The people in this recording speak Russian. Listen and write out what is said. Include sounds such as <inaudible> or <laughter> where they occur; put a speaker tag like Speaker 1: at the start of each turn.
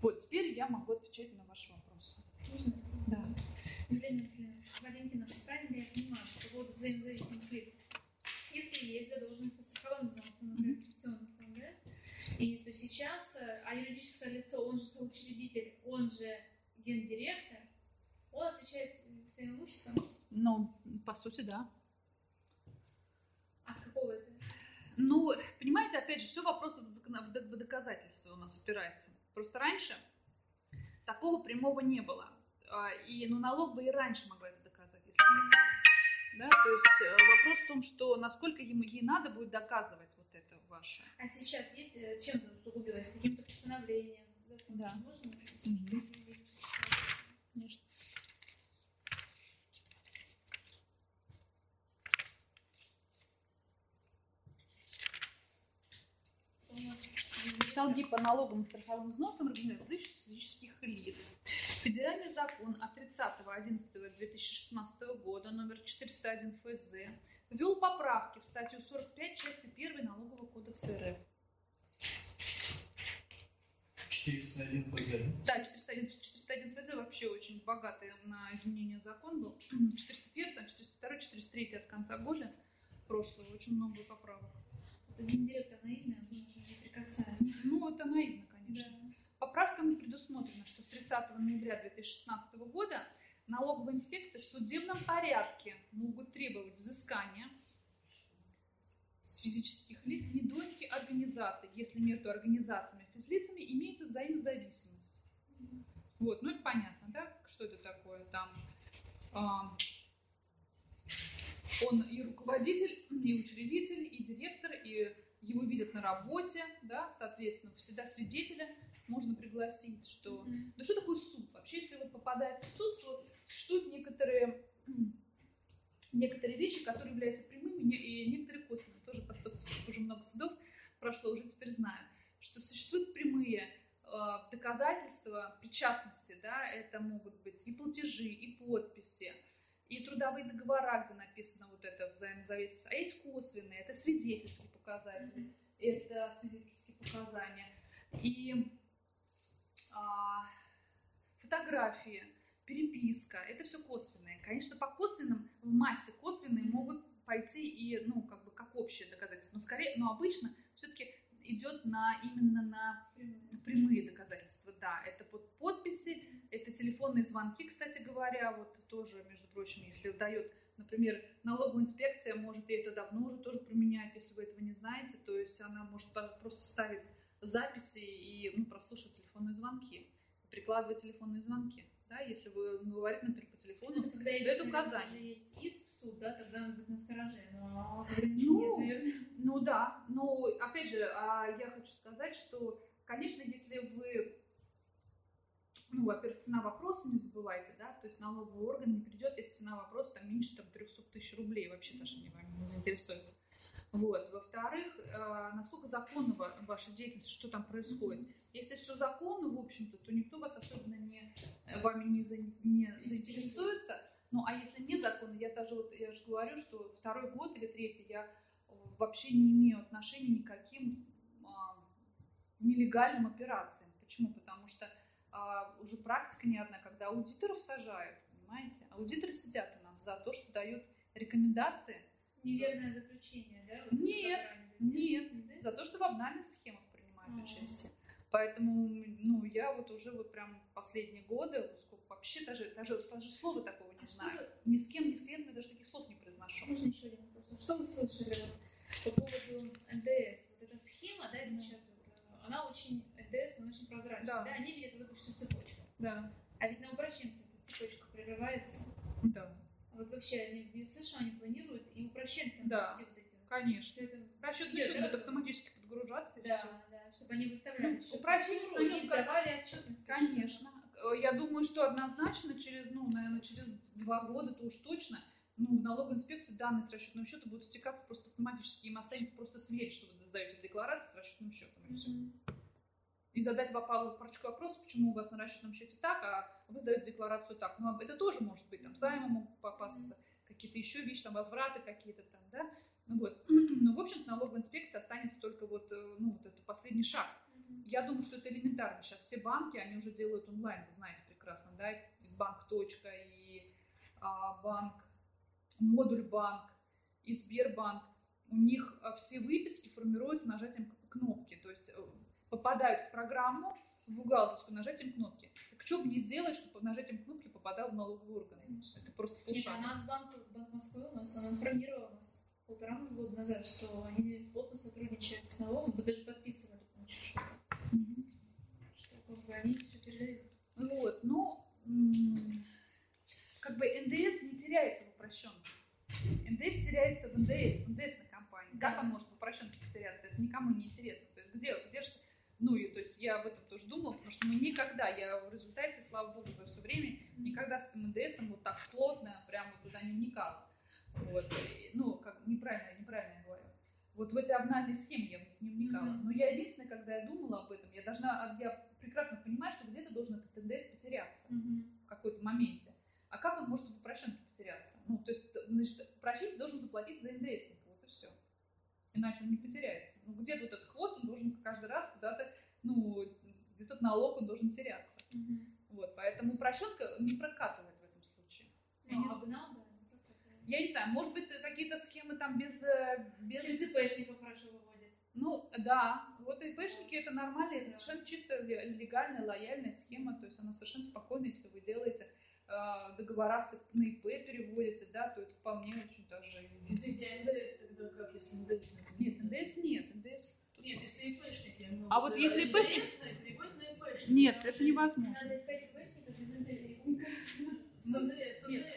Speaker 1: Вот, теперь я могу отвечать на ваши вопросы.
Speaker 2: Можно?
Speaker 1: Да.
Speaker 2: Елена Валентина, правильно я понимаю, по поводу взаимозависимых лиц? Если есть задолженность по страховым взносам, например, пенсионный фонд, да? И то сейчас, э, а юридическое лицо, он же соучредитель, он же гендиректор, он отвечает своим имуществом.
Speaker 1: Ну, по сути, да.
Speaker 2: А с какого это?
Speaker 1: Ну, понимаете, опять же, все вопросы в закон- в д- в доказательства у нас упирается. Просто раньше такого прямого не было. А, И, ну, налог бы и раньше могла это доказать, если хотела. Да, то есть э, вопрос в том, что насколько ему ей надо будет доказывать вот это ваше.
Speaker 2: А сейчас есть э, чем ты усугубилось? Каким-то постановлением?
Speaker 1: Да.
Speaker 2: Можно?
Speaker 1: Мгм. Конечно.
Speaker 2: У нас
Speaker 1: Долги по налогам и страховым взносам организаций физических лиц. Федеральный закон от 30.11.2016 года, номер 401 ФЗ, ввел поправки в статью 45 части 1 Налогового кодекса РФ.
Speaker 3: 401 ФЗ.
Speaker 1: Да, 401, 401 ФЗ вообще очень богатый на изменения закон был. 401, там 402, 403 от конца года прошлого, очень много поправок.
Speaker 2: Гендиректор он уже не прикасается.
Speaker 1: Ну, это наивно, конечно. Поправками предусмотрено, что с 30 ноября 2016 года налоговая инспекция в судебном порядке могут требовать взыскания с физических лиц недоимки организаций, если между организациями и физлицами имеется взаимозависимость. Вот, ну это понятно, да, что это такое там. а, он и руководитель, и учредитель, и директор, и его видят на работе, да, соответственно, всегда свидетеля можно пригласить, что...
Speaker 2: Мгм.
Speaker 1: Ну что такое суд? Вообще, если вот попадает в суд, то существуют некоторые, <clears throat> некоторые вещи, которые являются прямыми и некоторые косвенными. Тоже, поскольку уже много судов прошло, уже теперь знаю, что существуют прямые э, доказательства причастности, да, это могут быть и платежи, и подписи, и трудовые договора, где написано вот это взаимозависимость, а есть косвенные, это свидетельские показатели, это свидетельские показания, и а, фотографии, переписка, это все косвенные. Конечно, по косвенным, в массе косвенные могут пойти и, ну, как бы, как общее доказательство, но скорее, но обычно все-таки идет на, именно на прямые доказательства, да, это под подписи, телефонные звонки, кстати говоря, вот тоже, между прочим, если дает, например, налоговая инспекция может и это давно уже тоже применяет, если вы этого не знаете, то есть она может просто ставить записи и ну, прослушивать телефонные звонки, прикладывать телефонные звонки, да, если вы говорите, например, по телефону,
Speaker 2: Ну, когда наверное,
Speaker 1: указание.
Speaker 2: есть иск в суд, да, тогда надо быть настороже. Но
Speaker 1: Ну,
Speaker 2: нет, наверное.
Speaker 1: Ну да, но опять же, а, я хочу сказать, что, конечно, если вы, ну, во-первых, цена вопроса не забывайте, да, то есть налоговый орган не придет, если цена вопроса там меньше там 300 тысяч рублей, вообще даже не вами не заинтересуется. Вот. Во-вторых, э, насколько законна ва- ваша деятельность, что там происходит. Если все законно, в общем-то, то никто вас особенно не, э, вами не, за- не заинтересуется. Ну, а если незаконно, я даже вот, я же говорю, что второй год или третий я э, вообще не имею отношения никаким а, нелегальным операциям. Почему? Потому что а, уже практика не одна, когда аудиторов сажают, понимаете? Аудиторы сидят у нас за то, что дают рекомендации,
Speaker 2: Неверное заключение, да? вот
Speaker 1: Нет, нет,
Speaker 2: Не знаете?
Speaker 1: за то, что в обнальных схемах принимают
Speaker 2: А.
Speaker 1: участие. Поэтому, ну, я вот уже вот прям последние годы, сколько вообще даже, даже, даже слова такого не
Speaker 2: А
Speaker 1: знаю. Ни с кем, ни с клиентами даже таких слов не произношу.
Speaker 2: Можно еще один вопрос? Что вы слышали вот по поводу НДС? Вот эта схема, да,
Speaker 1: Да.
Speaker 2: сейчас, э, она очень, НДС, она очень прозрачная,
Speaker 1: Да.
Speaker 2: да. они видят вот эту всю цепочку.
Speaker 1: Да,
Speaker 2: А ведь на упрощенце эта цепочка прерывается.
Speaker 1: да,
Speaker 2: А вот вообще, они в США они планируют и упрощенцем
Speaker 1: Да.
Speaker 2: вот эти.
Speaker 1: конечно.
Speaker 2: Это
Speaker 1: Расчетный
Speaker 2: Нет,
Speaker 1: счет будет автоматически подгружаться и
Speaker 2: Да,
Speaker 1: все.
Speaker 2: да, чтобы они выставляли
Speaker 1: Ну,
Speaker 2: счет и
Speaker 1: станет как-
Speaker 2: сдавали отчетность.
Speaker 1: Конечно. Э, Я думаю, что однозначно через, ну, наверное, через два года, то уж точно, ну, в налоговую инспекцию данные с расчетным счетом будут стекаться просто автоматически. Им останется просто сверить, что вы сдаете декларацию с расчетным счетом. И, всё.
Speaker 2: Мгм.
Speaker 1: И задать вопалую парочку вопросов, почему у вас на расчетном счете так, а вы сдаете декларацию так. Ну, а это тоже может быть, там, займы могут попасться, какие-то еще вещи, там, возвраты какие-то там, да. Ну, вот. <clears throat> Но, в общем-то, налоговая инспекция останется только вот, э, ну, вот этот последний шаг. Я думаю, что это элементарно. Сейчас все банки, они уже делают онлайн, вы знаете прекрасно, да, и банк точка, и а, банк, модуль банк, и Сбербанк. У них а, все выписки формируются нажатием кнопки, то есть попадают в программу, в бухгалтерскую нажатием кнопки. Так что мне сделать, чтобы нажатием кнопки попадал в налоговый орган? Это просто
Speaker 2: Нет,
Speaker 1: полшага.
Speaker 2: а нас банк, банк Москвы у нас, он информировал нас полтора года назад, что они плотно сотрудничают с налогом, мы даже подписывали, по-моему, что-то,
Speaker 1: Мгм.
Speaker 2: что как бы они все передают.
Speaker 1: Вот, ну, как бы НДС не теряется в упрощенке. НДС теряется в НДС, в НДСной компании. Как
Speaker 2: Да.
Speaker 1: он может в упрощенке потеряться? Это никому не интересно. То есть где, где же, ну, и, то есть я об этом тоже думала, потому что мы никогда, я в результате, слава богу, за все время никогда с этим НДСом вот так плотно прямо туда не вникала. Вот, и, ну, как неправильно, неправильно я говорю. Вот в эти обнальные схемы я не вникала. Но я единственное, когда я думала об этом, я должна, я прекрасно понимаю, что где-то должен этот НДС потеряться в какой-то моменте. А как он может в упрощенке потеряться? Ну, то есть, значит, упрощитель должен заплатить за НДСника, вот и все. Иначе он не потеряется. Ну, где тут этот хвост, он должен каждый раз куда-то, ну, где тут налог, он должен теряться.
Speaker 2: Мгм.
Speaker 1: Вот, поэтому упрощенка не прокатывает в этом случае. Я не
Speaker 2: Ну, ну, это.
Speaker 1: Я не знаю, может быть, какие-то схемы там без... э, без...
Speaker 2: Через ИПшников хорошо выводят.
Speaker 1: Ну, да, вот ИПшники это нормально, это
Speaker 2: Да.
Speaker 1: совершенно чисто ле- легальная, лояльная схема, то есть она совершенно спокойна, если вы делаете э, договора с, на ИП переводите, да, то это вполне очень даже...
Speaker 4: Извините, а НДС тогда как, если НДС?
Speaker 1: Нет, НДС нет, НДС...
Speaker 4: Нет, если ИПшник, я имею в
Speaker 1: А вот если
Speaker 4: НДС
Speaker 1: Нет, это невозможно.
Speaker 2: Надо искать.
Speaker 4: С НДС, с
Speaker 1: Нет.